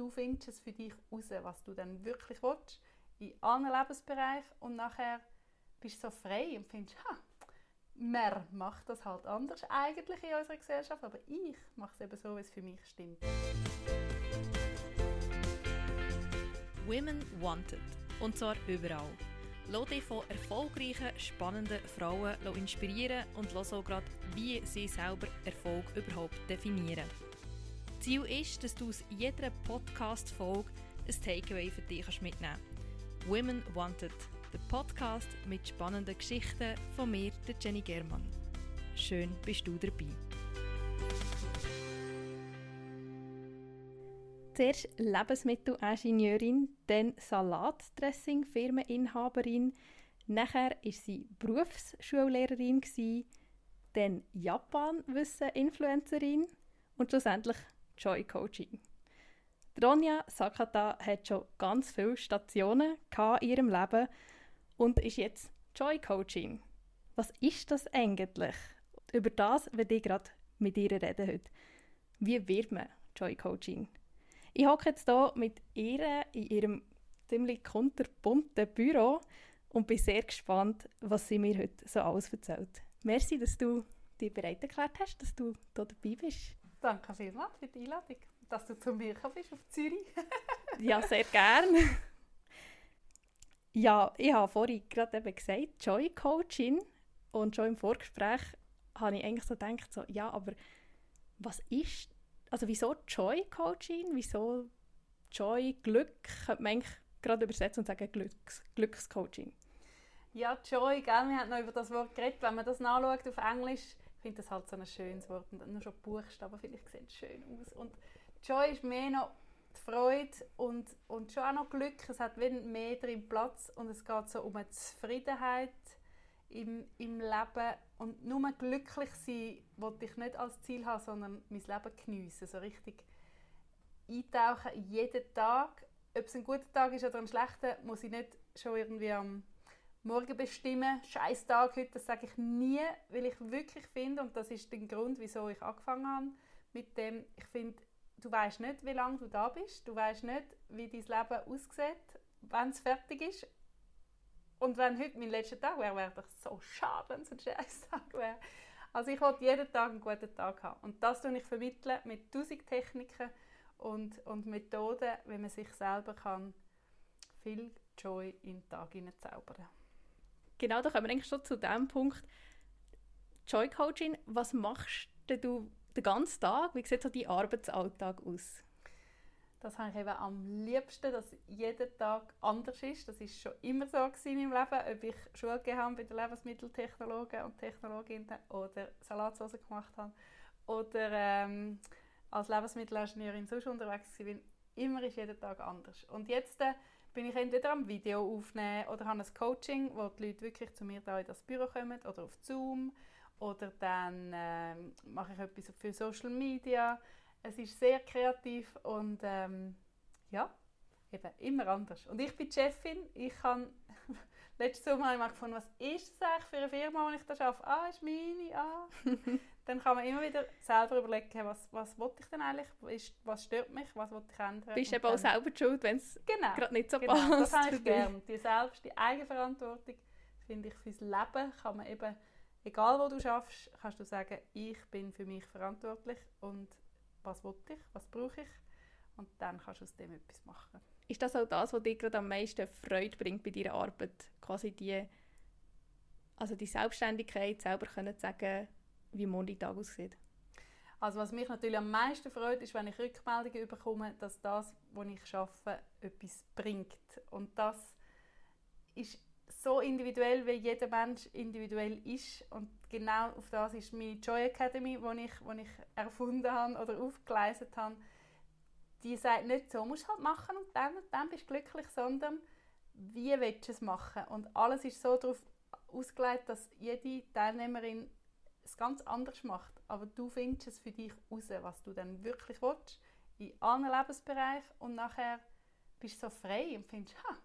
Du findest es für dich raus, was du dann wirklich willst, in allen Lebensbereichen und nachher bist du so frei und findest, ha, man macht das halt anders eigentlich in unserer Gesellschaft, aber ich mache es eben so, wie es für mich stimmt. Women Wanted. Und zwar überall. Lass dich von erfolgreichen, spannenden Frauen inspirieren und lass auch gerade, wie sie selber Erfolg überhaupt definieren. Ziel ist, dass du aus jeder Podcast-Folge ein Takeaway für dich mitnehmen kannst. Women Wanted, der Podcast mit spannenden Geschichten von mir, der Jenny Germann. Schön bist du dabei. Zuerst Lebensmittelingenieurin, dann Salatdressing-Firmeninhaberin, nachher war sie Berufsschullehrerin, dann Japan-Wissen-Influencerin und schlussendlich Joy Coaching. Ronja Sakata hat schon ganz viele Stationen in ihrem Leben und ist jetzt Joy Coaching. Was ist das eigentlich? Über das werde ich gerade mit ihr reden heute. Wie wird man Joy Coaching? Ich hocke jetzt hier mit ihr in ihrem ziemlich kunterbunten Büro und bin sehr gespannt, was sie mir heute so alles erzählt. Merci, dass du dich bereit erklärt hast, dass du hier dabei bist. Danke vielmals für die Einladung, dass du zu mir bist auf Zürich. ja, sehr gerne. Ja, ich habe vorhin gerade eben gesagt, Joy Coaching. Und schon im Vorgespräch habe ich eigentlich so gedacht, so, ja, aber was ist, also wieso Joy Coaching? Wieso Joy, Glück? Könnte man eigentlich gerade übersetzen und sagen Glücks, Glückscoaching. Ja, Joy, gell? wir haben noch über das Wort geredet. Wenn man das nachschaut auf Englisch, ich finde das halt so ein schönes Wort. Und nur schon Buchstaben, vielleicht sieht es schön aus. Und Joy ist mehr noch die Freude und, und schon auch noch Glück. Es hat mehr drin Platz und es geht so um eine Zufriedenheit im, im Leben. Und nur glücklich sein wollte ich nicht als Ziel haben, sondern mein Leben geniessen. So richtig eintauchen jeden Tag. Ob es ein guter Tag ist oder ein schlechter, muss ich nicht schon irgendwie am Morgen bestimmen. Scheiß Tag heute, das sage ich nie, weil ich wirklich finde, und das ist der Grund, wieso ich angefangen habe mit dem, ich finde, du weißt nicht, wie lange du da bist. Du weißt nicht, wie dein Leben aussieht, wenn es fertig ist. Und wenn heute mein letzter Tag wäre, wäre das so schade, wenn es ein scheiß Tag wäre. Also ich wollte jeden Tag einen guten Tag haben. Und das vermittle ich vermitteln mit tausend Techniken und, und Methoden, wie man sich selber kann viel Joy in den Tag zaubern Genau, da kommen wir eigentlich schon zu dem Punkt. Joy Coaching, was machst du den ganzen Tag? Wie sieht so dein Arbeitsalltag aus? Das habe ich eben am liebsten, dass jeder Tag anders ist. Das ist schon immer so in meinem Leben, ob ich Schule gegeben habe bei den Lebensmitteltechnologen und Technologinnen oder Salatsauce gemacht habe oder ähm, als Lebensmittelingenieurin sonst unterwegs bin. Immer ist jeder Tag anders. Und jetzt äh, bin ich entweder am Video aufnehmen oder habe ein Coaching, wo die Leute wirklich zu mir da in das Büro kommen oder auf Zoom oder dann äh, mache ich etwas für Social Media. Es ist sehr kreativ und ähm, ja, eben immer anders. Und ich bin die Chefin. Ich kann letztes Sommer habe gefunden, was ist das eigentlich für eine Firma, die ich da arbeite? Ah, ist meine, ah. dann kann man immer wieder selber überlegen, was, was will ich denn eigentlich, was stört mich, was will ich ändern. Bist du eben auch selber schuld, wenn es genau, gerade nicht so genau, passt. das habe ich gerne. Die selbst, die Eigenverantwortung, finde ich, fürs Leben kann man eben egal wo du schaffst, kannst du sagen, ich bin für mich verantwortlich und was will ich, was brauche ich und dann kannst du aus dem etwas machen. Ist das auch das, was dir gerade am meisten Freude bringt bei deiner Arbeit? Quasi die, also die Selbstständigkeit, selber können sagen, wie morgen Tag aussieht? Also was mich natürlich am meisten freut, ist, wenn ich Rückmeldungen bekomme, dass das, was ich arbeite, etwas bringt. Und das ist so individuell, wie jeder Mensch individuell ist. Und genau auf das ist meine Joy Academy, die ich, ich erfunden habe oder aufgeleistet habe. Die sagt nicht so, musst du halt machen und dann dann bist du glücklich, sondern wie willst du es machen? Und alles ist so darauf ausgelegt, dass jede Teilnehmerin es ganz anders macht. Aber du findest es für dich raus, was du dann wirklich willst, in allen Lebensbereichen und nachher bist du so frei und findest, ha,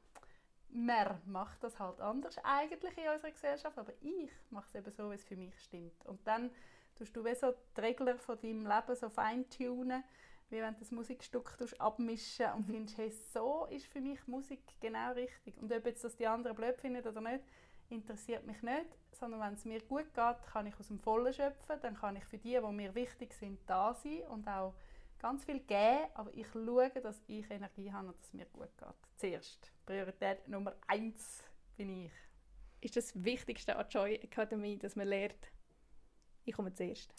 man macht das halt anders eigentlich in unserer Gesellschaft, aber ich mache es eben so, wie es für mich stimmt. Und dann tust du wie so die Regler von deinem Leben so feintunen, wie wenn du das Musikstück abmischen und findest, hey, so ist für mich Musik genau richtig. Und ob jetzt das die anderen blöd finden oder nicht, interessiert mich nicht, sondern wenn es mir gut geht, kann ich aus dem Vollen schöpfen, dann kann ich für die, die mir wichtig sind, da sein und auch ganz viel geben, aber ich schaue, dass ich Energie habe und dass es mir gut geht. Zuerst, Priorität Nummer eins bin ich. Ist das Wichtigste an Joy Academy, dass man lernt, ich komme zuerst?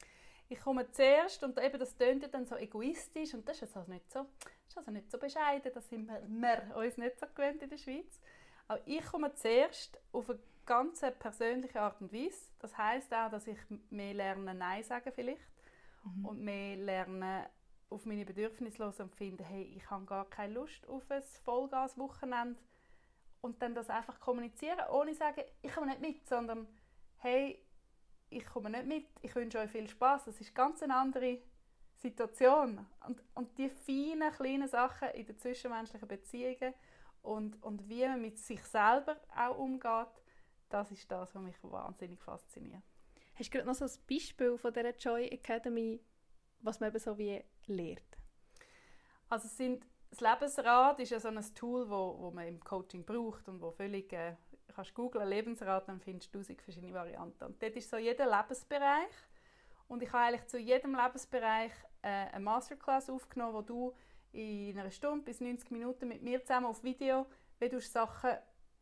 Ich komme zuerst und eben das tönt ja dann so egoistisch und das ist also nicht so, ist also nicht so bescheiden, das sind wir, wir uns nicht so gewöhnt in der Schweiz. Aber ich komme zuerst auf eine ganz persönliche Art und Weise. Das heißt auch, dass ich mehr lerne Nein sagen vielleicht mhm. und mehr lerne auf meine Bedürfnisse los und finde, hey, ich habe gar keine Lust auf ein Vollgas-Wochenende und dann das einfach kommunizieren, ohne zu sagen, ich komme nicht mit, sondern hey, ich komme nicht mit, ich wünsche euch viel Spaß. Das ist ganz eine andere Situation. Und, und die feinen, kleinen Sachen in den zwischenmenschlichen Beziehungen und, und wie man mit sich selber auch umgeht, das ist das, was mich wahnsinnig fasziniert. Hast du gerade noch so ein Beispiel von dieser Joy Academy, was man eben so wie lehrt? Also sind, das Lebensrad ist ja so ein Tool, wo, wo man im Coaching braucht und wo völlig, äh, kannst googlen Lebensrad, dann findest du tausend verschiedene Varianten. Und dort ist so jeder Lebensbereich und ich habe eigentlich zu jedem Lebensbereich äh, eine Masterclass aufgenommen, wo du in einer Stunde bis 90 Minuten mit mir zusammen auf Video, wie du Sachen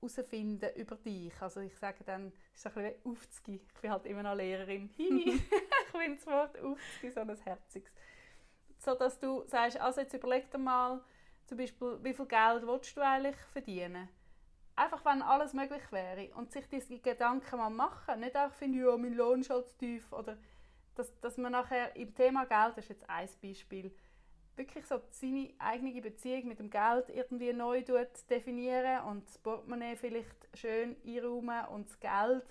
herausfinden über dich. Also ich sage dann, es ist ein bisschen aufzugehen. Ich bin halt immer noch Lehrerin. ich finde das Wort aufzugehen so ein herziges. So dass du sagst, also jetzt überleg dir mal, zum Beispiel, wie viel Geld willst du eigentlich verdienen? Einfach, wenn alles möglich wäre und sich diese Gedanken mal machen. Nicht einfach finden, ja, mein Lohn ist halt zu tief. Oder dass, dass man nachher im Thema Geld, das ist jetzt ein Beispiel, wirklich so seine eigene Beziehung mit dem Geld irgendwie neu definieren und das Portemonnaie vielleicht schön einräumen und das Geld.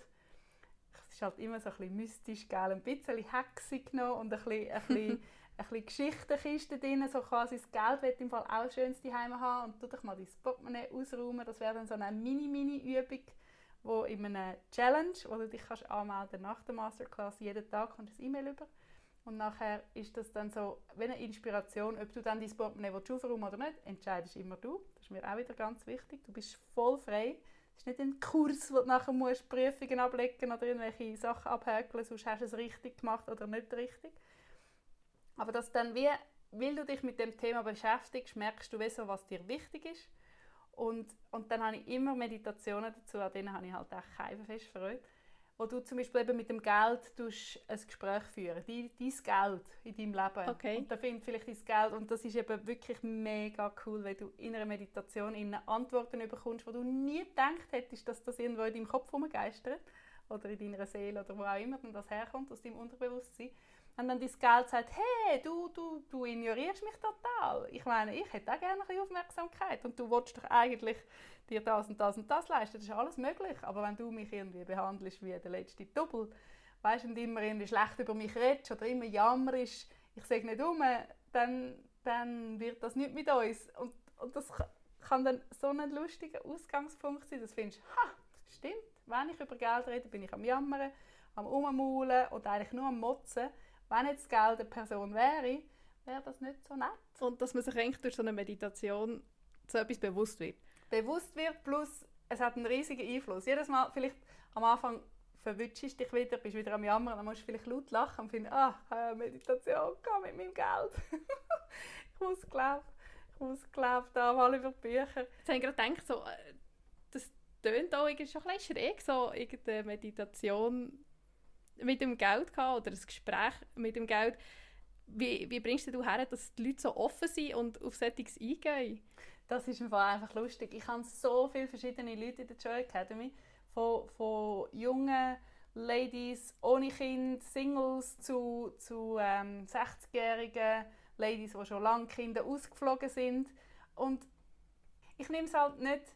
Es ist halt immer so ein bisschen mystisch, gell? ein bisschen hexig noch und ein bisschen, ein bisschen, ein bisschen Geschichtenkiste drin, so quasi das Geld wird im Fall auch schön daheim haben und tu dich mal dein Portemonnaie ausräumen, das wäre dann so eine Mini-Mini-Übung, wo in einer Challenge, wo du dich kannst anmelden nach der Masterclass, jeden Tag kommst du ein E-Mail über und nachher ist das dann so, wie eine Inspiration, ob du dann dein Portemonnaie aufräumen oder nicht, entscheidest immer du. Das ist mir auch wieder ganz wichtig. Du bist voll frei. Es ist nicht ein Kurs, wo du nachher musst Prüfungen ablegen oder irgendwelche Sachen abhäkeln, sonst hast du es richtig gemacht oder nicht richtig. Aber dass dann wie, weil du dich mit dem Thema beschäftigst, merkst du, so, was dir wichtig ist. Und, und dann habe ich immer Meditationen dazu, an denen habe ich halt auch keine fest Freude wo du zum Beispiel eben mit dem Geld ein Gespräch führen dein, dein Geld in deinem Leben. Okay. Und da findet vielleicht dein Geld und das ist eben wirklich mega cool, wenn du in einer Meditation in Antworten bekommst, wo du nie gedacht hättest, dass das irgendwo in deinem Kopf rumgeistert oder in deiner Seele oder wo auch immer das herkommt, aus deinem Unterbewusstsein. Und dann dein Geld sagt, hey, du, du, du ignorierst mich total. Ich meine, ich hätte auch gerne ein Aufmerksamkeit und du willst doch eigentlich dir das und das und das leisten. Das ist alles möglich. Aber wenn du mich irgendwie behandelst wie der letzte Double, weißt und immer irgendwie schlecht über mich redest oder immer jammerst, ich sage nicht um, dann, dann wird das nicht mit uns. Und, und das kann dann so ein lustiger Ausgangspunkt sein, dass du findest, ha, stimmt, wenn ich über Geld rede, bin ich am Jammern, am Ummaulen und eigentlich nur am Motzen. Wenn jetzt Geld eine Person wäre, wäre das nicht so nett. Und dass man sich eigentlich durch so eine Meditation so etwas bewusst wird bewusst wird, plus es hat einen riesigen Einfluss. Jedes Mal, vielleicht am Anfang verwutschst dich wieder, bist wieder am Jammern, dann musst du vielleicht laut lachen und finden, ah, Meditation, geh mit meinem Geld. ich muss glauben, ich muss glauben, da mal über die Bücher. Jetzt habe ich gerade gedacht, so, äh, das tönt auch irgendwie schon ein bisschen schräg, so irgendeine Meditation mit dem Geld gehabt oder ein Gespräch mit dem Geld. Wie, wie bringst du her, dass die Leute so offen sind und auf Settings eingehen? Das ist einfach lustig. Ich habe so viele verschiedene Leute in der Joy Academy, von, von jungen Ladies ohne Kind, Singles zu, zu ähm, 60-jährigen Ladies, die schon lange Kinder ausgeflogen sind. Und ich nehme es halt nicht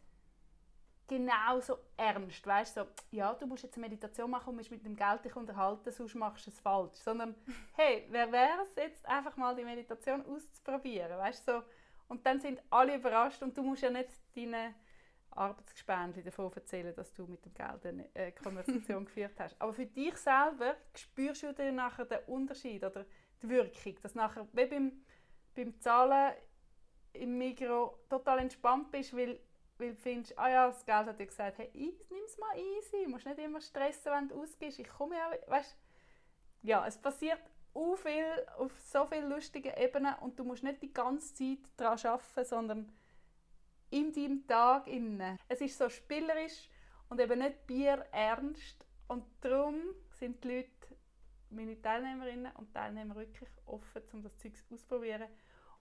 genau so ernst, weißt so, ja, du musst jetzt eine Meditation machen und musst mit dem Geld dich unterhalten, sonst machst du es falsch. Sondern, hey, wer wäre es jetzt, einfach mal die Meditation auszuprobieren, weißt so, und dann sind alle überrascht und du musst ja nicht deinen Arbeitsgespendli davon erzählen, dass du mit dem Geld eine äh, Konversation geführt hast. Aber für dich selber spürst du dann nachher den Unterschied oder die Wirkung, dass nachher, wie beim beim Zahlen im Mikro total entspannt bist, weil, weil du findest, ah ja, das Geld hat dir gesagt, hey, nimm es mal easy, du musst nicht immer stressen, wenn du ausgehst, ich komme ja, weißt ja, es passiert so viel, auf so vielen lustigen Ebenen und du musst nicht die ganze Zeit daran arbeiten, sondern in deinem Tag innen. Es ist so spielerisch und eben nicht Bier ernst und darum sind die Leute, meine Teilnehmerinnen und Teilnehmer wirklich offen, um das Zeug auszuprobieren.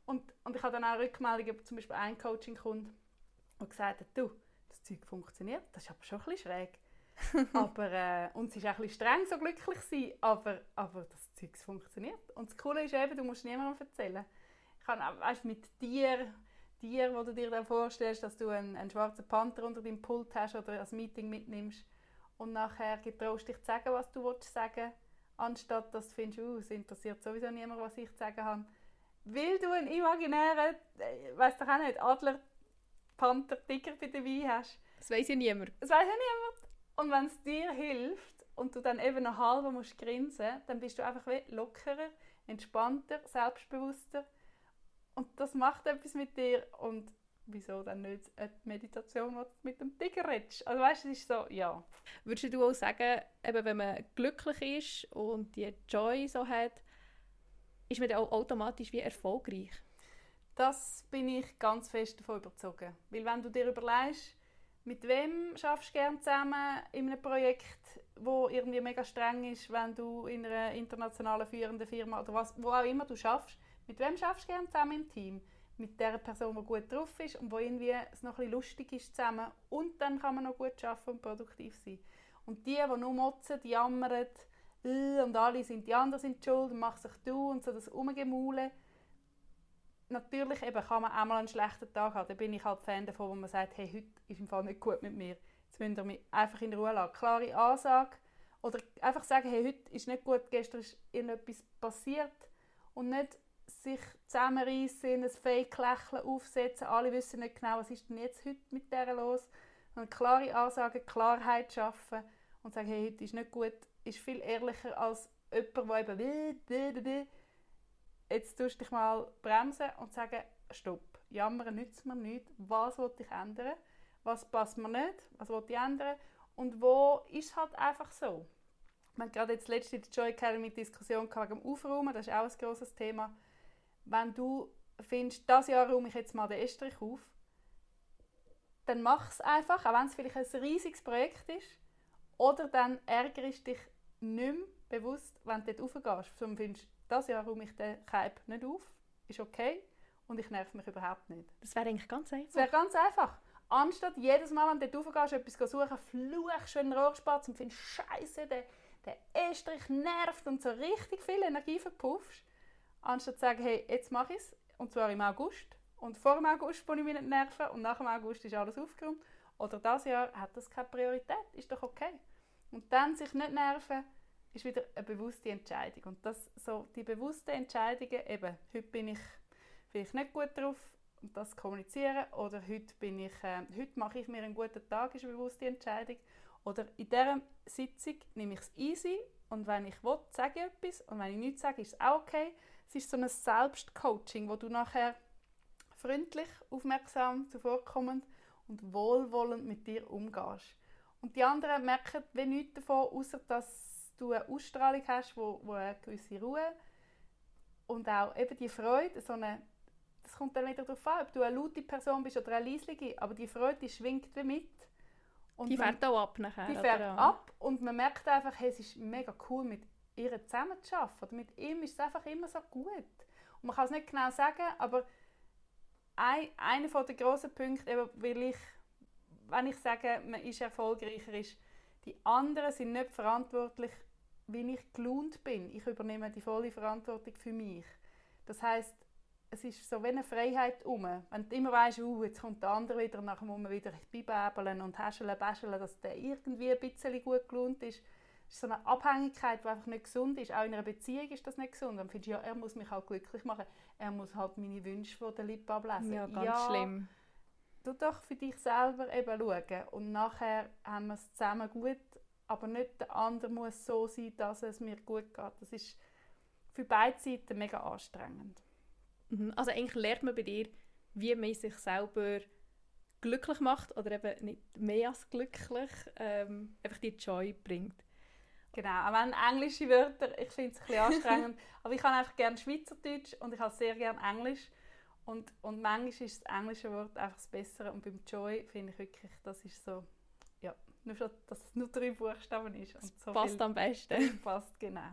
Und, und ich habe dann auch Rückmeldungen, zum Beispiel ein Coaching-Kunde, der gesagt hat, du, das Zeug funktioniert, das ist aber schon ein bisschen schräg. aber, äh, und es ist auch ein bisschen streng, so glücklich sein, aber, aber das Zeug funktioniert. Und das Coole ist eben, du musst niemandem erzählen. Ich kann, weißt, mit dir Tier, wo du dir dann vorstellst, dass du einen, einen schwarzen Panther unter deinem Pult hast oder ein Meeting mitnimmst und nachher getraust dich zu sagen, was du willst sagen, anstatt dass du findest, uh, es interessiert sowieso niemand, was ich zu sagen habe. Weil du einen imaginären, äh, weiß doch auch nicht, Adler, Panther, Tiger bei dabei hast. Das weiß ja niemand. Das weiß ja niemand. Und wenn es dir hilft und du dann eben noch halb musst grinsen, dann bist du einfach lockerer, entspannter, selbstbewusster und das macht etwas mit dir und wieso dann nicht eine Meditation, wo du mit dem Tiger redest? Also weißt du, es ist so, ja. Würdest du auch sagen, eben wenn man glücklich ist und die Joy so hat, ist man dann auch automatisch wie erfolgreich? Das bin ich ganz fest davon überzeugt. Weil wenn du dir überlegst, mit wem schaffst du gerne zusammen in einem Projekt, wo irgendwie mega streng ist, wenn du in einer internationalen führenden Firma oder was, wo auch immer du schaffst, mit wem schaffst du gerne zusammen im Team? Mit der Person, die gut drauf ist und wo irgendwie es noch ein lustig ist zusammen. Und dann kann man noch gut arbeiten und produktiv sein. Und die, die nur motzen, die jammern, äh, und alle sind die anderen sind schuld und mach sich du und so das Umgemaulen. Natürlich eben kann man auch mal einen schlechten Tag haben. Da bin ich halt Fan davon, wo man sagt, hey, heute ist im Fall nicht gut mit mir. Jetzt müsst ihr mich einfach in Ruhe lassen. Klare Ansage. Oder einfach sagen, hey, heute ist nicht gut, gestern ist irgendetwas passiert. Und nicht sich zusammenreißen, ein Fake-Lächeln aufsetzen. Alle wissen nicht genau, was ist denn jetzt heute mit der los. Eine klare Ansage, Klarheit schaffen und sagen, hey, heute ist nicht gut, ist viel ehrlicher als jemand, der eben jetzt tust dich mal bremsen und sagen, stopp, jammern nützt mir nichts, was will ich ändern, was passt mir nicht, was will ich ändern und wo ist halt einfach so. Wir hatten gerade jetzt letzte die Joy Academy Diskussion wegen dem Aufräumen, das ist auch ein grosses Thema wenn du findest, das Jahr räume ich jetzt mal den Estrich auf, dann mach es einfach, auch wenn es vielleicht ein riesiges Projekt ist. Oder dann ärgerst dich nicht mehr bewusst, wenn du dort raufgehst. Sondern findest, das Jahr räume ich den Keib nicht auf, ist okay und ich nerv mich überhaupt nicht. Das wäre eigentlich ganz einfach. Das wäre ganz einfach. Anstatt jedes Mal, wenn du dort raufgehst, etwas suchen, fluchst du einen Rohrspatz und findest, Scheiße, der, der Estrich nervt und so richtig viel Energie verpuffst anstatt zu sagen, hey, jetzt mache ich es, und zwar im August. Und vor dem August bin ich mich nicht nerven und nach dem August ist alles aufgeräumt. Oder das Jahr hat das keine Priorität, ist doch okay. Und dann sich nicht nerven, ist wieder eine bewusste Entscheidung. Und das, so die bewussten Entscheidungen, eben, heute bin ich vielleicht nicht gut drauf, das kommunizieren, oder heute, bin ich, äh, heute mache ich mir einen guten Tag, ist eine bewusste Entscheidung. Oder in dieser Sitzung nehme ich es easy und wenn ich will, sage ich etwas und wenn ich nichts sage, ist es auch okay. Es ist so ein Selbstcoaching, wo du nachher freundlich, aufmerksam, zuvorkommend und wohlwollend mit dir umgehst. Und die anderen merken wie nichts davon, außer dass du eine Ausstrahlung hast, wo, wo eine gewisse Ruhe und auch eben die Freude, so eine, das kommt dann wieder darauf an, ob du eine laute Person bist oder eine leislige, aber die Freude die schwingt wie mit. Und die fährt auch ab nachher. Die fährt ab und man merkt einfach, hey, es ist mega cool mit ihr zusammen zu arbeiten. Mit ihm ist es einfach immer so gut. Und man kann es nicht genau sagen, aber ein, einer der grossen Punkte, eben, weil ich, wenn ich sage, man ist erfolgreicher, ist, die anderen sind nicht verantwortlich, wie ich gelohnt bin. Ich übernehme die volle Verantwortung für mich. Das heißt, es ist so wie eine Freiheit um. Wenn du immer weißt, uh, jetzt kommt der andere wieder, und nachher muss man wieder beibäbeln und häscheln, bäscheln, dass der irgendwie ein bisschen gut gelohnt ist, ist so eine Abhängigkeit, die einfach nicht gesund ist. Auch in einer Beziehung ist das nicht gesund. Dann findest du, ja, er muss mich halt glücklich machen. Er muss halt meine Wünsche von der Lippe ablesen. Ja, ganz ja, schlimm. Du doch für dich selber eben schauen. Und nachher haben wir es zusammen gut, aber nicht der andere muss so sein, dass es mir gut geht. Das ist für beide Seiten mega anstrengend. Mhm. Also eigentlich lernt man bei dir, wie man sich selber glücklich macht oder eben nicht mehr als glücklich, ähm, einfach die Joy bringt. Genau, auch wenn englische Wörter, ich finde es ein bisschen anstrengend, aber ich habe einfach gerne Schweizerdeutsch und ich habe sehr gerne Englisch. Und, und manchmal ist das englische Wort einfach das Bessere und beim Joy finde ich wirklich, das ist so, nur schon, dass es nur drei Buchstaben ist. Und so passt am besten. Passt, genau.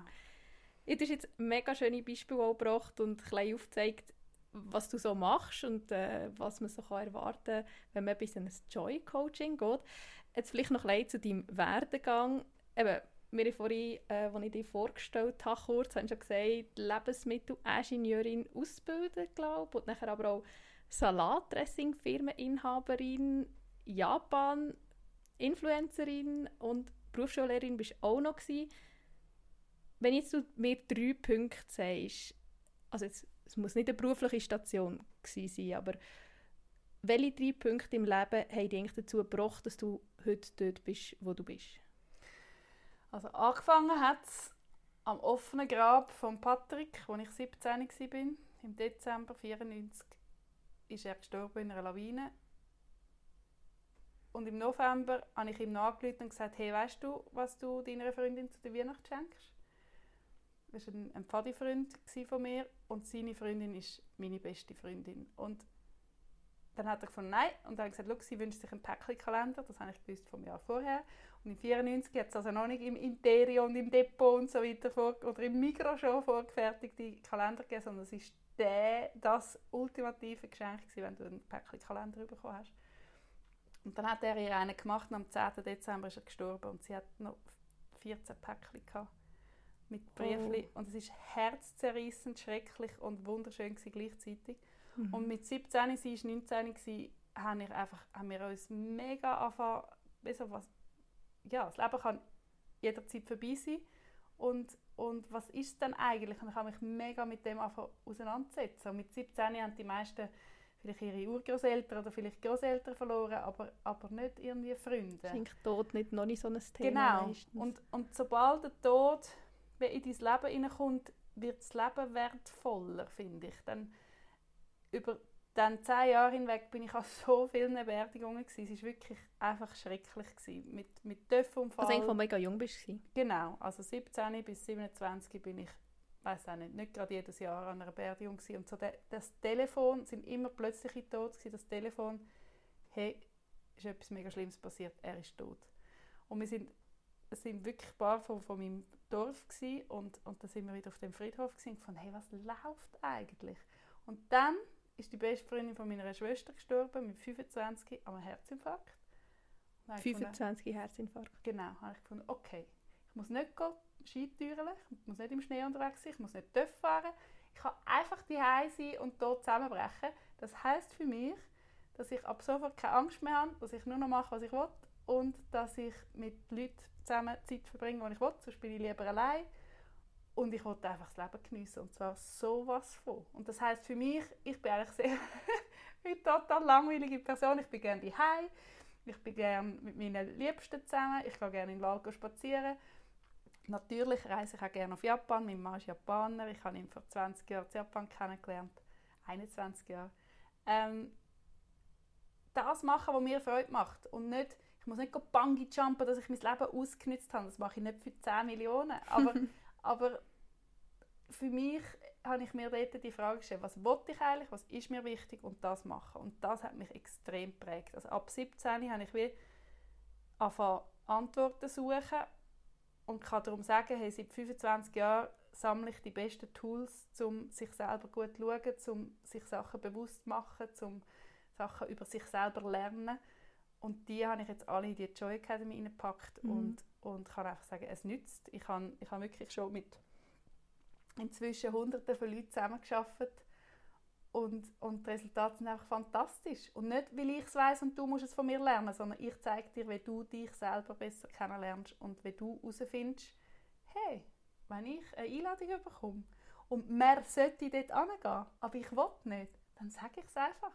Du hast jetzt mega schöne Beispiele gebracht und ein bisschen aufgezeigt, was du so machst und äh, was man so kann erwarten kann, wenn man bis in ein Joy-Coaching geht. Jetzt vielleicht noch ein zu deinem Werdegang. Eben, wir haben vorhin, äh, als ich dich vorgestellt habe, kurz, haben schon gesagt, Lebensmittelingenieurin ausbilden, glaube und nachher aber auch Salatdressing-Firmeninhaberin, Japan, Influencerin und Berufsschullehrerin bist auch noch gewesen. Wenn jetzt du mir drei Punkte sagst, also jetzt, es muss nicht eine berufliche Station sein, aber welche drei Punkte im Leben haben dich dazu gebracht, dass du heute dort bist, wo du bist? Also angefangen hat es am offenen Grab von Patrick, als ich 17 war. Im Dezember 1994 ist er gestorben in einer Lawine. Und im November habe ich ihm nachgerufen und gesagt, hey, weißt du, was du deiner Freundin zu der Weihnacht schenkst? Das war ein, ein von mir und seine Freundin ist meine beste Freundin. Und dann hat er gefunden, nein. Und dann hat er gesagt, sie wünscht sich einen Päckchenkalender. Das habe ich gewusst vom Jahr vorher. Und im 94 hat es also noch nicht im Interior und im Depot und so weiter vor, oder im Mikro schon vorgefertigte Kalender gegeben, sondern es war das ultimative Geschenk gewesen, wenn du einen Päckchenkalender bekommen hast. Und dann hat er ihr einen gemacht und am 10. Dezember ist er gestorben und sie hat noch 14 Päckchen gehabt mit Briefli oh. und es ist herzzerreißend, schrecklich und wunderschön gleichzeitig. Mhm. Und mit 17, sie war 19, haben, wir einfach, haben wir uns mega angefangen, was, ja, das Leben kann jederzeit vorbei sein. Und, und was ist es denn eigentlich? Und ich habe mich mega mit dem auseinandersetzen. Und mit 17 haben die meisten vielleicht ihre Urgroßeltern oder vielleicht Großeltern verloren, aber, aber nicht irgendwie Freunde. Ist Tod nicht noch nicht so ein Thema Genau. Und, und sobald der Tod in dein Leben hineinkommt, wird das Leben wertvoller, finde ich. Dann über dann zehn Jahre hinweg bin ich an so vielen Beerdigungen gewesen. Es war wirklich einfach schrecklich gewesen. Mit, mit Töpfunfall. Also eigentlich, mega jung bist du? Genau, also 17 bis 27 bin ich, weiß auch nicht, nicht gerade jedes Jahr an einer Beerdigung gewesen. Und so das Telefon, sind immer plötzliche Tote gewesen. Das Telefon, hey, ist etwas mega Schlimmes passiert, er ist tot. Und wir sind, es sind wirklich ein paar von, von meinem Dorf gewesen. und, und dann sind wir wieder auf dem Friedhof gewesen und gefunden, hey, was läuft eigentlich? Und dann ist die beste Freundin von meiner Schwester gestorben mit 25 an einem Herzinfarkt. 25 Herzinfarkt? Genau, habe ich gefunden, okay, ich muss nicht Skitüren, ich muss nicht im Schnee unterwegs sein, ich muss nicht TÜV fahren, ich kann einfach die sein und dort zusammenbrechen. Das heißt für mich, dass ich ab sofort keine Angst mehr habe, dass ich nur noch mache, was ich will und dass ich mit Leuten zusammen Zeit verbringe, die ich will, sonst bin ich lieber allein und ich wollte einfach das Leben geniessen und zwar sowas von. Und das heißt für mich, ich bin eigentlich sehr eine total langweilige Person. Ich bin gerne daheim, ich bin gerne mit meinen Liebsten zusammen, ich gehe gerne in den Wald spazieren. Natürlich reise ich auch gerne auf Japan. Mein Mann ist Japaner. Ich habe ihn vor 20 Jahren in Japan kennengelernt. 21 Jahre. Ähm, das machen, was mir Freude macht. Und nicht, ich muss nicht Bungee jumpen, dass ich mein Leben ausgenutzt habe. Das mache ich nicht für 10 Millionen. Aber Aber für mich habe ich mir dort die Frage gestellt, was wollte ich eigentlich, was ist mir wichtig und das machen. Und das hat mich extrem geprägt. Also ab 17 habe ich wie angefangen, Antworten suchen und kann darum sagen, hey, seit 25 Jahren sammle ich die besten Tools, um sich selber gut zu schauen, um sich Sachen bewusst zu machen, um Sachen über sich selber zu lernen. Und die habe ich jetzt alle in die Joy Academy reingepackt mhm. und und kann einfach sagen, es nützt. Ich habe, ich habe wirklich schon mit inzwischen Hunderten von Leuten zusammengearbeitet und, und die Resultate sind einfach fantastisch. Und nicht, weil ich es weiß und du musst es von mir lernen, sondern ich zeige dir, wie du dich selber besser kennenlernst und wie du herausfindest, hey, wenn ich eine Einladung bekomme und mehr sollte dort hingehen, aber ich will nicht, dann sage ich es einfach.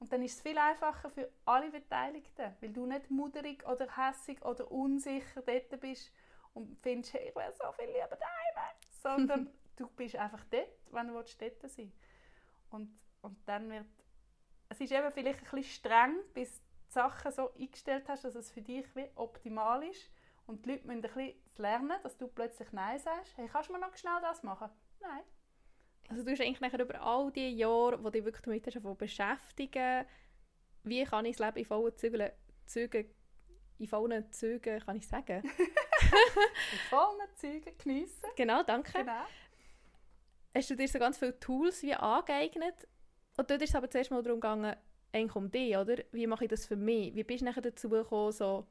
Und dann ist es viel einfacher für alle Beteiligten, weil du nicht muderig oder hässig oder unsicher dort bist und findest, hey, ich will so viel lieber daheim, sondern du bist einfach dort, wenn du dort sein willst. Und, und dann wird, es ist eben vielleicht ein bisschen streng, bis du die Sachen so eingestellt hast, dass es für dich wie optimal ist. Und die Leute müssen ein bisschen lernen, dass du plötzlich Nein sagst. Hey, kannst du mir noch schnell das machen? Nein. Also du hast eigentlich nachher über all die Jahre, wo du dich wirklich damit hast, beschäftigen, wie kann ich das Leben in vollen Zügen, Zügen in vollen Zügen, kann ich sagen? in vollen Zügen geniessen. Genau, danke. Genau. Hast du dir so ganz viele Tools wie angeeignet? Und dort ist es aber zuerst mal darum gegangen, eigentlich um dich, oder? Wie mache ich das für mich? Wie bist du nachher dazu gekommen, so,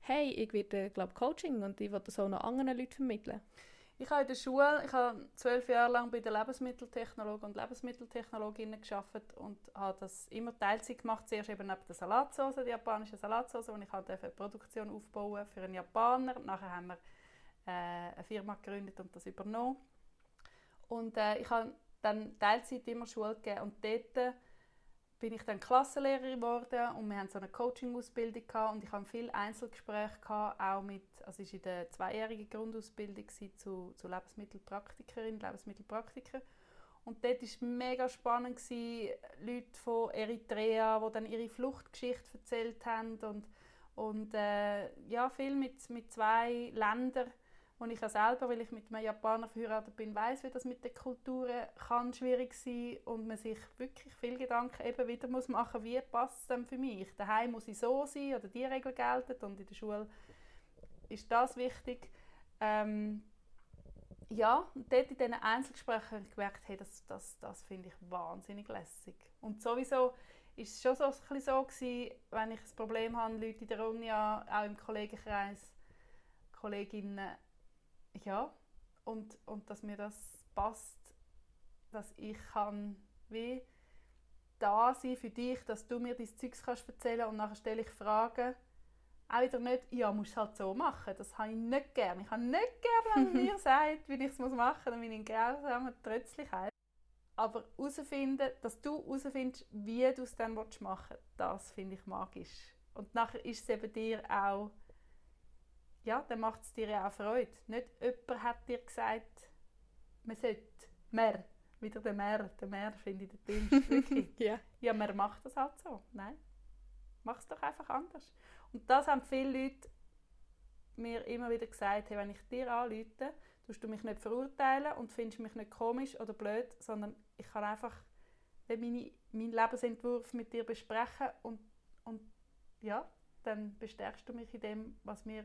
hey, ich werde, glaube Coaching und ich will das auch noch anderen Leuten vermitteln? Ich habe in der Schule, ich habe zwölf Jahre lang bei den Lebensmitteltechnologen und Lebensmitteltechnologinnen gearbeitet und habe das immer Teilzeit gemacht. Zuerst eben neben der Salatsauce, der japanischen Salatsauce, wo ich halt eine Produktion aufbauen für einen Japaner. Nachher haben wir äh, eine Firma gegründet und das übernommen. Und äh, ich habe dann Teilzeit immer Schule gegeben und dort bin ich dann Klassenlehrerin geworden und wir haben so eine Coaching-Ausbildung und ich hatte viele Einzelgespräche gehabt, auch mit, also ich war in der zweijährigen Grundausbildung zu, zu Lebensmittelpraktikerin, Lebensmittelpraktiker. Und dort war es mega spannend, gewesen, Leute von Eritrea, die dann ihre Fluchtgeschichte erzählt haben und, und äh, ja, viel mit, mit zwei Ländern und ich ja selber, weil ich mit einem Japaner verheiratet bin, weiß, wie das mit den Kulturen kann schwierig sein und man sich wirklich viel Gedanken eben wieder muss machen, wie passt es denn für mich? Daheim muss ich so sein oder die Regel gelten und in der Schule ist das wichtig. Ähm, ja, und dort in diesen Einzelgesprächen habe ich gemerkt, hey, das, das, das finde ich wahnsinnig lässig. Und sowieso ist es schon so, ein bisschen so gewesen, wenn ich ein Problem habe, Leute in der Uni, auch im Kollegenkreis, Kolleginnen, ja, und, und dass mir das passt, dass ich kann wie da sein für dich, dass du mir dein Zeugs kannst erzählen und nachher stelle ich Fragen. Auch wieder nicht, ja, musst halt so machen. Das habe ich nicht gerne. Ich habe nicht gerne, wenn man mir sagt, wie ich es machen muss, dann bin ich grausame Trötzlichkeit. Aber herausfinden, dass du herausfindest, wie du es dann machen willst, das finde ich magisch. Und nachher ist es eben dir auch ja, dann macht es dir ja auch Freude. Nicht jemand hat dir gesagt, man sollte mehr. Wieder der Mehr. Der Mehr finde ich der dümmste. ja. ja, man macht das halt so. Nein, mach es doch einfach anders. Und das haben viele Leute mir immer wieder gesagt, hey, wenn ich dir anrufe, tust du mich nicht verurteilen und findest mich nicht komisch oder blöd, sondern ich kann einfach meine, meinen Lebensentwurf mit dir besprechen und, und ja, dann bestärkst du mich in dem, was mir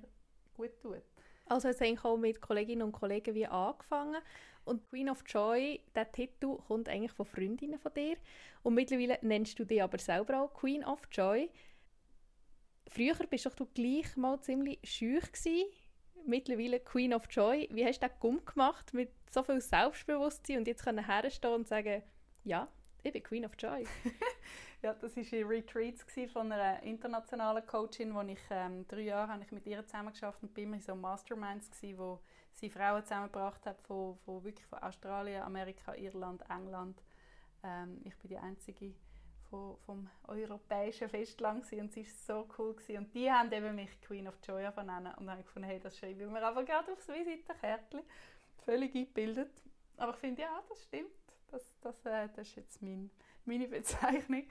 gut tut. Also es eigentlich auch mit Kolleginnen und Kollegen wie angefangen. Und Queen of Joy, der Titel kommt eigentlich von Freundinnen von dir. Und mittlerweile nennst du dich aber selber auch Queen of Joy. Früher bist doch du gleich mal ziemlich schüch gewesen. Mittlerweile Queen of Joy. Wie hast du das Gumm gemacht mit so viel Selbstbewusstsein und jetzt können herstehen und sagen, ja, ich bin Queen of Joy. Ja, das war in Retreats von einer internationalen Coachin, wo ich ähm, drei Jahre habe ich mit ihr zusammengearbeitet und bin immer in so Masterminds gewesen, wo sie Frauen zusammengebracht hat von, von wirklich von Australien, Amerika, Irland, England. Ähm, ich bin die einzige von, vom europäischen Festland gewesen, und sie war so cool gewesen. und die haben eben mich Queen of Joy nennen und dann habe ich hey, das schreibe ich mir aber gerade aufs Visitenkärtchen. Völlig eingebildet. Aber ich finde, ja, das stimmt. Das, das, äh, das ist jetzt mein meine Bezeichnung.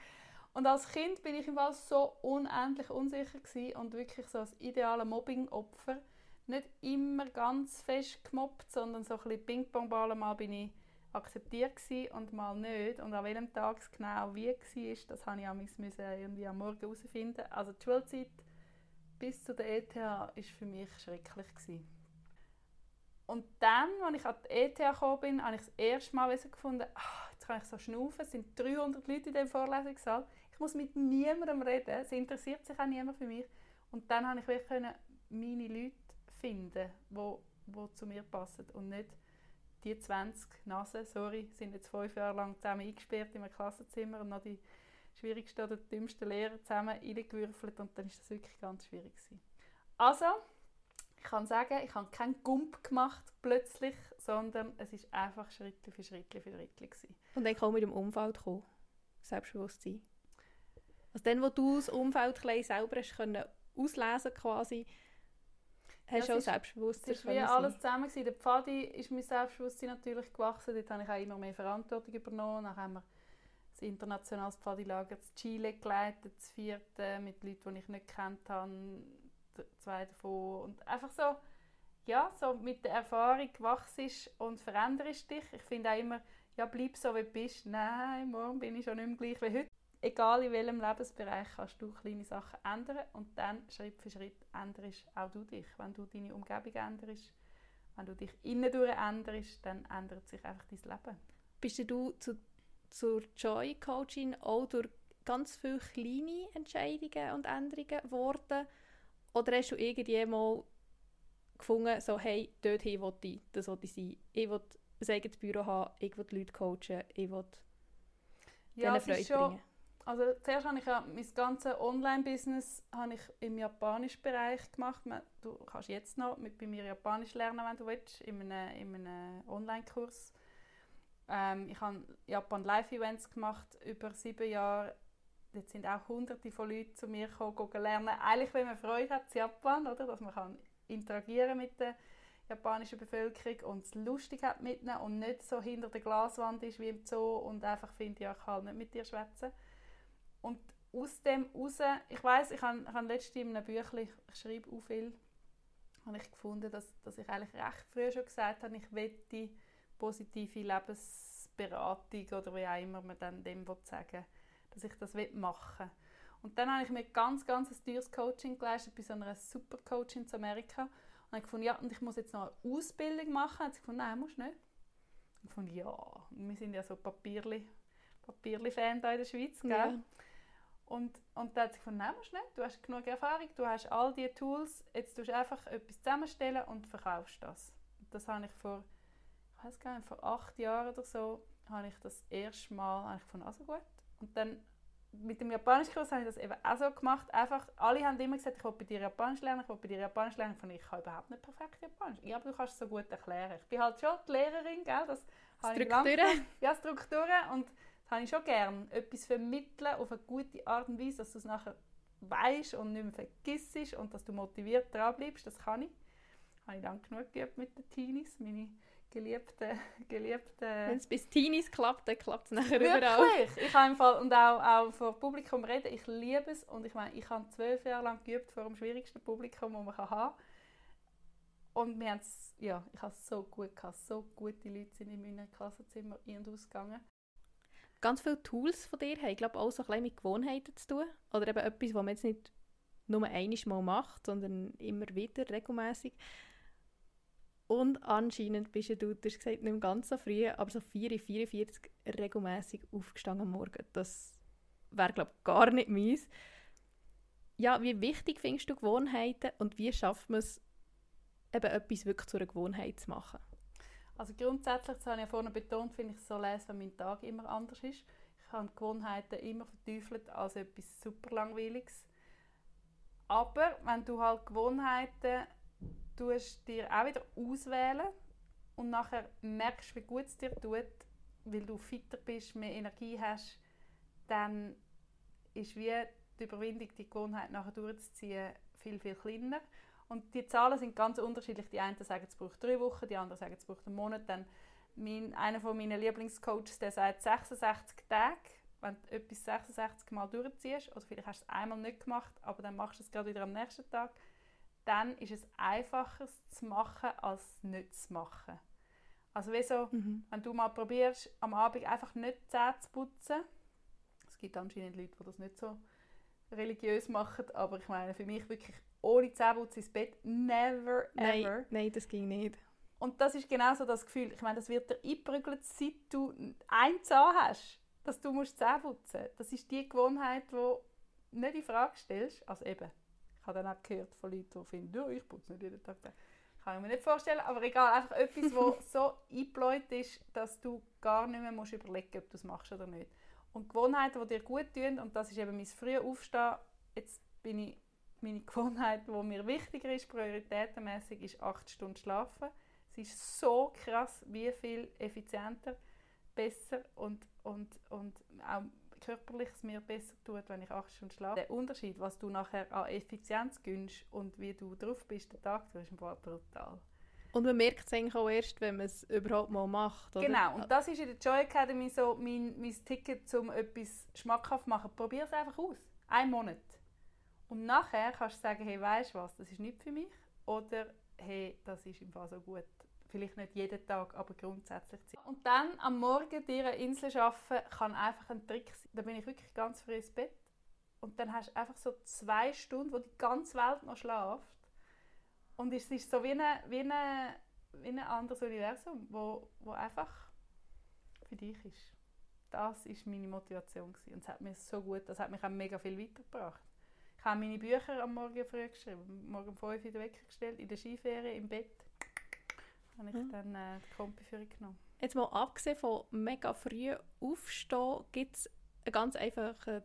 Und als Kind bin ich im Fall so unendlich unsicher und wirklich so als ideale Mobbing-Opfer. Nicht immer ganz fest gemobbt, sondern so ein bisschen Ping-Pong-Ballen. Mal bin ich akzeptiert und mal nicht. Und an welchem Tag es genau wie war, das habe ich müssen irgendwie am Morgen herausfinden. Also die Schulzeit bis zu der ETH war für mich schrecklich. Gewesen. Und dann, als ich an die ETH gekommen bin, habe ich das erste Mal gefunden, ach, kann ich so schnaufen. Es sind 300 Leute in diesem Vorlesungssaal. Ich muss mit niemandem reden. Es interessiert sich auch niemand für mich. Und dann konnte ich wirklich meine Leute finden, die, die zu mir passen und nicht die 20 Nasen, sorry, sind jetzt fünf Jahre lang zusammen eingesperrt in einem Klassenzimmer und noch die schwierigsten oder dümmsten Lehrer zusammen reingewürfelt und dann ist das wirklich ganz schwierig. Also, ich kann sagen, ich habe keinen Gump gemacht plötzlich, sondern es ist einfach Schritt für Schritt für Schritt gewesen. Und dann auch mit dem Umfeld kommen, Selbstbewusstsein. Also dann, wo du das Umfeld selber hast können auslesen quasi, hast du auch Selbstbewusstsein. Es war wie alles zusammen. Gewesen. Der Pfadi ist mein Selbstbewusstsein natürlich gewachsen. Dort habe ich auch immer mehr Verantwortung übernommen. Dann haben wir das internationales Pfadilager in Chile geleitet, das vierte mit Leuten, die ich nicht kennt habe, zwei davon und einfach so, ja, so mit der Erfahrung wachst und veränderst dich. Ich finde auch immer, ja, bleib so wie du bist. Nein, morgen bin ich schon nicht mehr gleich wie heute. Egal in welchem Lebensbereich kannst du kleine Sachen ändern und dann Schritt für Schritt änderst auch du dich. Wenn du deine Umgebung änderst, wenn du dich innen änderst, dann ändert sich einfach dein Leben. Bist du zu, zur Joy Coaching auch durch ganz viele kleine Entscheidungen und Änderungen geworden? Oder hast du irgendjemand gefunden, so, hey, dorthin will ich, das will ich sein. Ich will ein eigenes Büro haben, ich will Leute coachen, ich will ja, denen Freude schon, bringen. Also zuerst habe ich ja mein ganzes Online-Business im japanischen Bereich gemacht. Du kannst jetzt noch mit bei mir Japanisch lernen, wenn du willst, in einem, in einem Online-Kurs. Ähm, ich habe Japan Live-Events gemacht über sieben Jahre. Jetzt sind auch hunderte von Leuten zu mir gekommen, lernen. Eigentlich, wenn man Freude hat, in Japan, oder? dass man kann interagieren mit der japanischen Bevölkerung und es lustig hat mit ihnen und nicht so hinter der Glaswand ist wie im Zoo und einfach findet, ja, ich kann nicht mit dir schwätzen. Und aus dem raus, ich weiß, ich habe, habe letztens in einem Büchlein, ich schreibe auch viel, habe ich gefunden, dass, dass ich eigentlich recht früh schon gesagt habe, ich wette positive Lebensberatung oder wie auch immer man dann dem sagen dass ich das machen will. Und dann habe ich mir ganz, ganz ein teures Coaching geleistet bei so einer super Coaching in Amerika. Und habe gefunden, ja, und ich muss jetzt noch eine Ausbildung machen. Und sie gefunden, nein, musst du nicht. Und ich gefunden, ja, wir sind ja so Papierli, Papierli-Fan hier in der Schweiz, gell? Ja. Und, und dann hat sie gefunden, nein, musst du nicht. Du hast genug Erfahrung, du hast all diese Tools, jetzt tust du einfach etwas zusammenstellen und verkaufst das. Und das habe ich vor, ich weiß gar nicht, vor acht Jahren oder so, habe ich das erste Mal habe ich gefunden, also gut. Und dann mit dem Japanisch Kurs habe ich das eben auch so gemacht. Einfach, alle haben immer gesagt, ich will bei dir Japanisch lernen, ich will bei dir Japanisch lernen. Ich, ich kann überhaupt nicht perfekt Japanisch. Ja, aber du kannst es so gut erklären. Ich bin halt schon die Lehrerin, gell? Das Strukturen? Ja, Strukturen. Und das habe ich schon gerne. Etwas vermitteln auf eine gute Art und Weise, dass du es nachher weißt und nicht mehr vergisst und dass du motiviert dran bleibst. Das kann ich. Das habe ich dann genug geübt mit den Teenies. Meine geliebte, geliebte... Wenn es bis Teenies klappt, dann klappt es nachher Wirklich? überall. Ich habe im Fall, und auch, auch vor Publikum reden, ich liebe es und ich meine, ich habe zwölf Jahre lang geübt vor dem schwierigsten Publikum, das man haben kann. Und wir ja, ich habe es so gut gehabt, so gute Leute sind in meinem Klassenzimmer ein- und ausgegangen. Ganz viele Tools von dir haben, glaube auch so ein bisschen mit Gewohnheiten zu tun. Oder eben etwas, was man jetzt nicht nur einmal mal macht, sondern immer wieder, regelmäßig. Und anscheinend bist du, du hast gesagt, nicht ganz so früh, aber so 4.44 Uhr regelmäßig aufgestanden am Morgen. Das wäre, glaube ich, gar nicht meins. Ja, wie wichtig findest du Gewohnheiten und wie schafft man es, eben etwas wirklich zu einer Gewohnheit zu machen? Also grundsätzlich, das habe ich ja vorhin betont, finde ich es so leise, wenn mein Tag immer anders ist. Ich habe Gewohnheiten immer verteufelt als etwas super langweiliges. Aber wenn du halt Gewohnheiten tust dir auch wieder auswählen und nachher merkst, wie gut es dir tut, weil du fitter bist, mehr Energie hast, dann ist wie die Überwindung, die Gewohnheit nachher durchzuziehen, viel, viel kleiner. Und die Zahlen sind ganz unterschiedlich. Die einen sagen, es braucht drei Wochen, die anderen sagen, es braucht einen Monat. Dann mein, einer von meinen Lieblingscoaches, der sagt 66 Tage. Wenn du etwas 66 Mal durchziehst, oder vielleicht hast du es einmal nicht gemacht, aber dann machst du es gerade wieder am nächsten Tag, dann ist es einfacher zu machen, als nicht zu machen. Also wie so, mhm. wenn du mal probierst, am Abend einfach nicht die Zähne zu putzen, es gibt anscheinend Leute, die das nicht so religiös machen, aber ich meine, für mich wirklich ohne Zähneputzen ins Bett, never nein, ever. Nein, das ging nicht. Und das ist genau so das Gefühl, ich meine, das wird dir eingeprügelt, seit du ein Zahn hast, dass du musst Zähne putzen musst. Das ist die Gewohnheit, die du nicht in Frage stellst, also eben, habe dann auch gehört von Leuten, die finden, oh, ich putze nicht jeden Tag. Kann ich mir nicht vorstellen, aber egal, einfach etwas, das so eingebläut ist, dass du gar nicht mehr musst überlegen ob du es machst oder nicht. Und Gewohnheiten, die dir gut tun, und das ist eben mein frühes Aufstehen, jetzt bin ich, meine Gewohnheit, die mir wichtiger ist, prioritätenmäßig, ist acht Stunden schlafen. Es ist so krass, wie viel effizienter, besser und, und, und auch körperlich es mir besser tut, wenn ich acht Stunden schlafe. Der Unterschied, was du nachher an Effizienz gönnst und wie du drauf bist, den Tag, das ist brutal. Und man merkt es eigentlich auch erst, wenn man es überhaupt mal macht. Oder? Genau, und das ist in der Joy Academy so mein, mein Ticket, um etwas schmackhaft zu machen. Probier es einfach aus. Einen Monat. Und nachher kannst du sagen, hey, weißt du was, das ist nicht für mich. Oder hey, das ist im Fall so gut. Vielleicht nicht jeden Tag, aber grundsätzlich. Und dann am Morgen dir eine Insel arbeiten, kann einfach ein Trick sein. Da bin ich wirklich ganz früh ins Bett. Und dann hast du einfach so zwei Stunden, wo die ganze Welt noch schläft. Und es ist so wie, eine, wie, eine, wie ein anderes Universum, wo, wo einfach für dich ist. Das war meine Motivation. Gewesen. Und es hat mir so gut, das hat mich auch mega viel weitergebracht. Ich habe meine Bücher am Morgen früh geschrieben, morgen um 5 Uhr in den in der Skiferie, im Bett. Habe ich mhm. dann äh, die Kompi für genommen. Jetzt mal abgesehen von mega früh aufstehen, gibt es einen ganz einfachen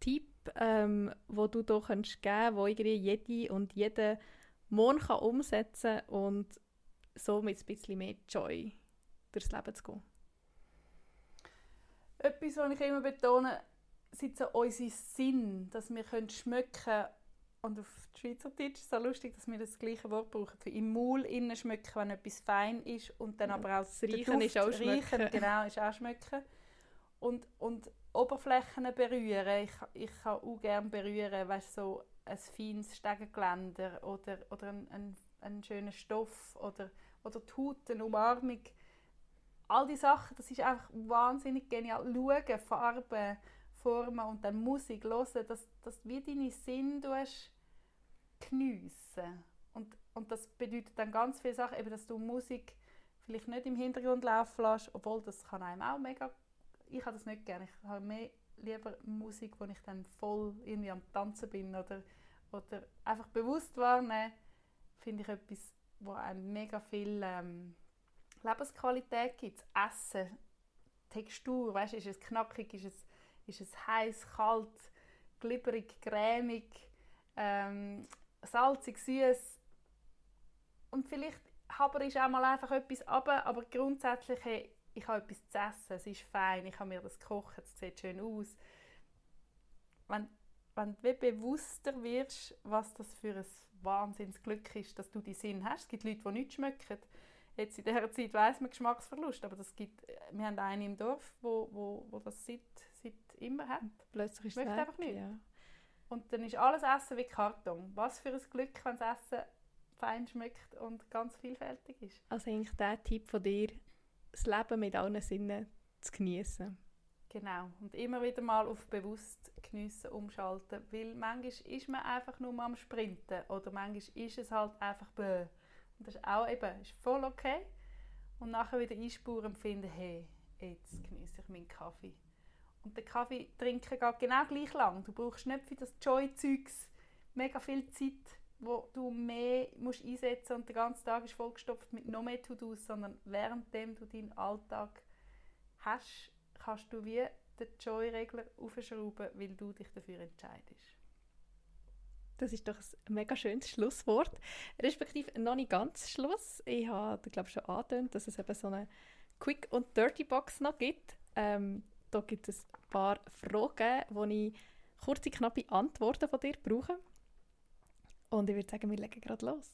Tipp, ähm, wo du hier geben kannst, wo irgendwie jede und jeder morgen kann umsetzen und so mit ein bisschen mehr Joy durchs Leben zu gehen? Etwas, was ich immer betone, sind so unsere Sinn, dass wir können schmecken und auf Schweizerdeutsch ist es so lustig, dass wir das gleiche Wort brauchen für im Maul innen schmecken, wenn etwas fein ist und dann aber auch das Riechen ist auch schmecken. Riechen, genau, ist auch schmecken. Und, und Oberflächen berühren, ich, ich kann auch gerne berühren, weißt, so ein feines Stegengeländer oder, oder ein, ein, ein schöner Stoff oder, oder die Haut, eine Umarmung. All diese Sachen, das ist einfach wahnsinnig genial. Schauen, Farben, Formen und dann Musik hören, dass, dass wie deine Sinn geniessen. Und, und das bedeutet dann ganz viele Sachen, eben, dass du Musik vielleicht nicht im Hintergrund laufen lässt, obwohl das kann einem auch mega... Ich habe das nicht gerne. Ich habe mehr lieber Musik, wo ich dann voll irgendwie am Tanzen bin oder, oder einfach bewusst wahrnehmen, finde ich etwas, wo einem mega viel ähm, Lebensqualität gibt. Essen, Textur, weißt, ist es knackig, ist es, ist es heiß, kalt, glibberig, cremig, ähm, salzig, süß und vielleicht aber ist auch mal einfach etwas aber, aber grundsätzlich hey, ich habe etwas zu essen, es ist fein, ich habe mir das gekocht, es sieht schön aus. Wenn, wenn du bewusster wirst, was das für ein Wahnsinnsglück ist, dass du die Sinn hast. Es gibt Leute, die nichts schmecken. Jetzt in dieser Zeit weiss man Geschmacksverlust, aber das gibt, wir haben einen im Dorf, wo, wo, wo das seit immer hat. Plötzlich ist es einfach nicht. Ja. Und dann ist alles Essen wie Karton. Was für ein Glück, wenn das Essen fein schmeckt und ganz vielfältig ist. Also eigentlich der Tipp von dir, das Leben mit allen Sinnen zu genießen. Genau. Und immer wieder mal auf bewusst geniessen umschalten. Weil manchmal ist man einfach nur am Sprinten oder manchmal ist es halt einfach bäh. Und das ist auch eben ist voll okay. Und nachher wieder einspuren und finden, hey, jetzt genieße ich meinen Kaffee. Und den Kaffee trinken geht genau gleich lang. Du brauchst nicht für das Joy-Zeugs mega viel Zeit wo du mehr musst einsetzen und der ganze Tag ist vollgestopft mit noch mehr To-Dos, sondern währenddem du deinen Alltag hast, kannst du wie den Joy-Regler aufschrauben, weil du dich dafür entscheidest. Das ist doch ein mega schönes Schlusswort. Respektive noch nicht ganz Schluss. Ich habe, glaube schon angedeutet, dass es eben so eine Quick- und Dirty-Box noch gibt. Ähm, da gibt es ein paar Fragen, wo ich kurze, knappe Antworten von dir brauche. Und ich würde sagen, wir legen gerade los.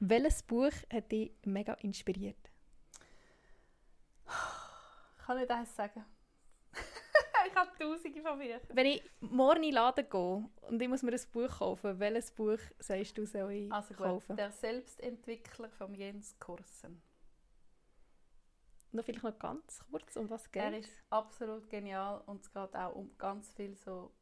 Welches Buch hat dich mega inspiriert? Ich kann nicht eins sagen. Ich habe tausende von Büchern. Wenn ich morgen in den Laden gehe und ich muss mir ein Buch kaufen, welches Buch sagst du, soll ich also gut, kaufen? Der Selbstentwickler von Jens Kursen. Noch vielleicht noch ganz kurz, um was geht Er ist absolut genial und es geht auch um ganz viel so,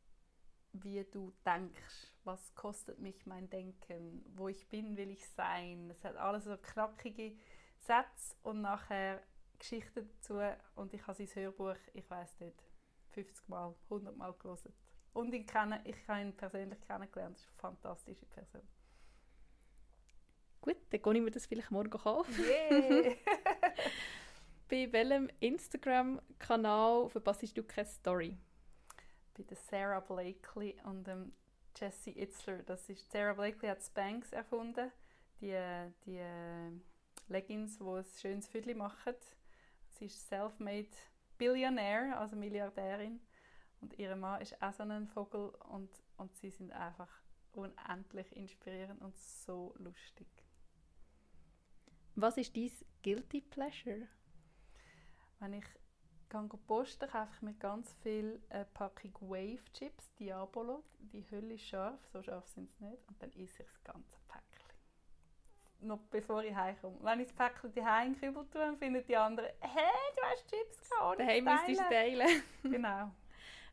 wie du denkst. Was kostet mich mein Denken? Wo ich bin, will ich sein. Es hat alles so knackige Sätze und nachher Geschichten dazu und ich habe sein Hörbuch, ich weiß nicht, 50 Mal, 100 Mal gelesen. Und ich, kenne, ich habe ihn persönlich kennengelernt. Das ist eine fantastische Person. Gut, dann gehe ich mir das vielleicht morgen kaufen. Yeah. Bei welchem Instagram-Kanal verpasst du keine Story? Bei der Sarah Blakely und dem Jesse Itzler. Das ist, Sarah Blakely hat Spanx erfunden. Die, die Leggings, die ein schönes Viertel machen. Sie ist self-made Billionaire, also Milliardärin. Und ihr Mann ist auch so ein Vogel und, und sie sind einfach unendlich inspirierend und so lustig. Was ist dein Guilty Pleasure? Wenn ich gehe posten, kaufe ich mir ganz viel eine Packung Wave Chips, Diabolo. Die Hülle ist scharf, so scharf sind sie nicht. Und dann esse ich Päckchen. Noch bevor ich heimkomme. Wenn ich das Päckchen die in Kübel tue, finden die anderen, hey, du hast Chips gehabt, Daheim müsstest du teilen. genau.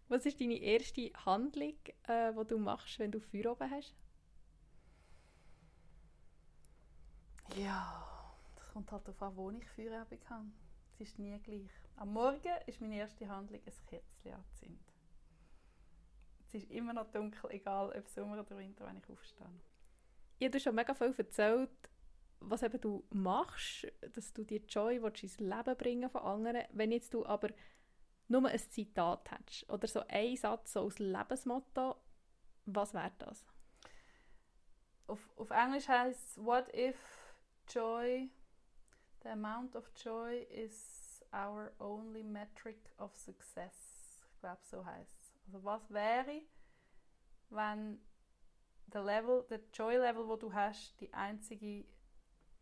Was ist deine erste Handlung, äh, die du machst, wenn du Feuer oben hast? Ja, das kommt halt darauf an, wo ich Feuerabend habe. Es ist nie gleich. Am Morgen ist meine erste Handlung, ein Kerzchen anzünden. Es ist immer noch dunkel, egal ob Sommer oder Winter, wenn ich aufstehe. Ja, du hast schon mega viel erzählt, was eben du machst, dass du die Joy ins Leben bringen von anderen. Wenn jetzt du aber nur ein Zitat hättest oder so ein Satz so als Lebensmotto, was wäre das? Auf, auf Englisch heißt es What if joy, the amount of joy is our only metric of success. Ich glaube, so heißt es. Also was wäre, wenn der Level, der Joy Level, wo du hast, die einzige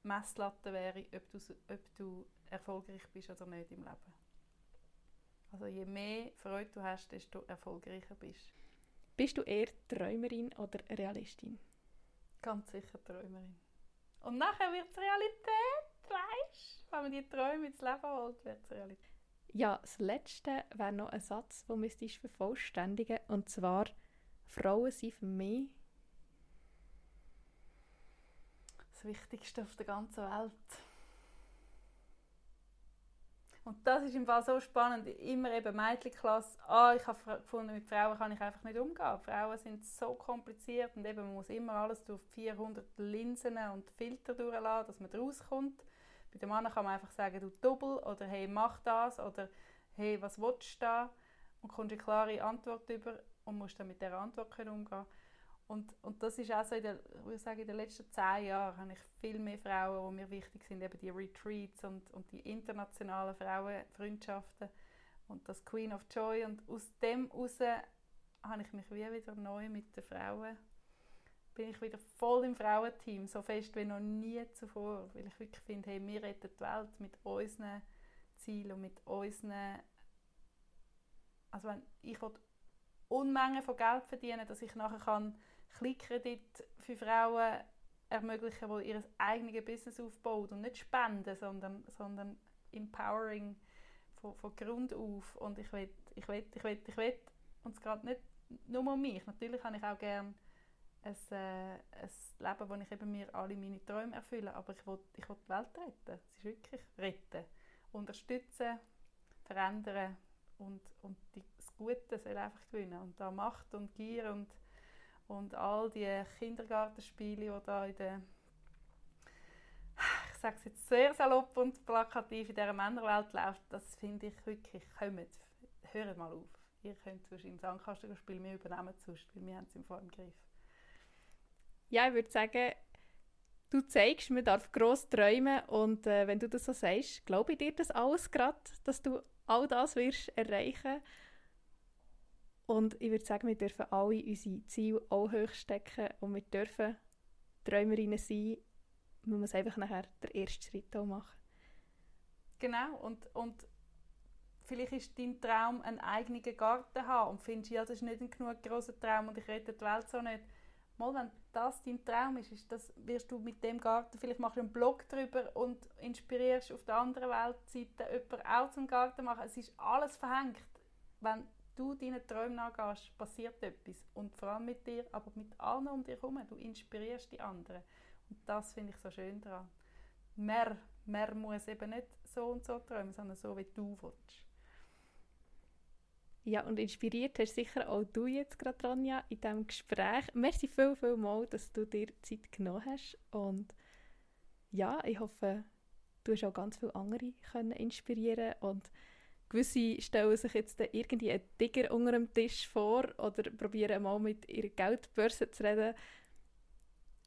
Messlatte wäre, ob du, ob du erfolgreich bist oder nicht im Leben. Also je mehr Freude du hast, desto erfolgreicher bist. Bist du eher Träumerin oder Realistin? Ganz sicher Träumerin. Und nachher wird es Realität, weißt du? Wenn man die Träume ins Leben holt, wird es Realität. Ja, das Letzte wäre noch ein Satz, den müsstest du vervollständigen. Und zwar, Frauen sind für mich das Wichtigste auf der ganzen Welt. Und das ist im Fall so spannend. Immer eben Mädchenklasse. Ah, ich habe gefunden, mit Frauen kann ich einfach nicht umgehen. Frauen sind so kompliziert und eben man muss immer alles durch 400 Linsen und Filter durchlassen, dass man rauskommt. Bei den Männern kann man einfach sagen, du doppel oder hey, mach das oder hey, was willst du da? Und kommst eine klare Antwort über und musst dann mit dieser Antwort umgehen und, und das ist auch so, in der, ich sagen, in den letzten zehn Jahren habe ich viel mehr Frauen, die mir wichtig sind, eben die Retreats und, und die internationalen Frauenfreundschaften und das Queen of Joy. Und aus dem heraus habe ich mich wie wieder neu mit den Frauen, bin ich wieder voll im Frauenteam, so fest wie noch nie zuvor, weil ich wirklich finde, hey, wir retten die Welt mit unseren Zielen und mit unseren, also wenn ich Unmengen von Geld verdienen, dass ich nachher kann Kleinkredit für Frauen ermöglichen, die ihr eigenes Business aufbauen und nicht spenden, sondern, sondern empowering von, von Grund auf. Und ich will, ich will, ich will, ich will, und es geht nicht nur um mich. Natürlich habe ich auch gerne ein, äh, ein Leben, wo ich eben mir alle meine Träume erfülle, aber ich will, ich will die Welt retten. Es ist wirklich retten. Unterstützen, verändern und, und die, das Gute soll einfach gewinnen. Und da Macht und Gier und und all die Kindergartenspiele, die da in der ich sage es jetzt sehr salopp und plakativ in dieser Männerwelt läuft, das finde ich wirklich, kommt, hört mal auf. Ihr könnt sonst im Sandkasten spielen, wir übernehmen es sonst, weil wir haben es im Fall im Griff. Ja, ich würde sagen, du zeigst, man darf gross träumen und äh, wenn du das so sagst, glaube ich dir das alles gerade, dass du all das wirst erreichen wirst und ich würde sagen, wir dürfen alle unsere Ziele auch hoch stecken und wir dürfen Träumerinnen sein. Man muss einfach nachher den ersten Schritt auch machen. Genau, und, und vielleicht ist dein Traum, einen eigenen Garten haben und findest, ja, das ist nicht ein genug großer Traum und ich rette die Welt so nicht. Mal, wenn das dein Traum ist, ist das, wirst du mit dem Garten, vielleicht machst du einen Blog darüber und inspirierst auf der anderen Weltseite jemanden auch zum Garten machen. Es ist alles verhängt. Wenn du deinen Träumen nachgehst, passiert etwas. Und vor allem mit dir, aber mit allen um dich herum. Du inspirierst die anderen. Und das finde ich so schön daran. Mehr, mehr muss eben nicht so und so träumen, sondern so, wie du willst. Ja, und inspiriert hast sicher auch du jetzt gerade, Ronja, in diesem Gespräch. Merci viel, viel mal, dass du dir Zeit genommen hast. Und ja, ich hoffe, du hast auch ganz viele andere können inspirieren und Gewisse stellen sich jetzt irgendwie einen Tiger unter dem Tisch vor oder probieren mal mit ihrer Geldbörse zu reden.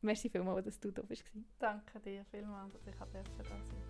Merci vielmals, dass du da bist. Danke dir vielmals, dass ich da sein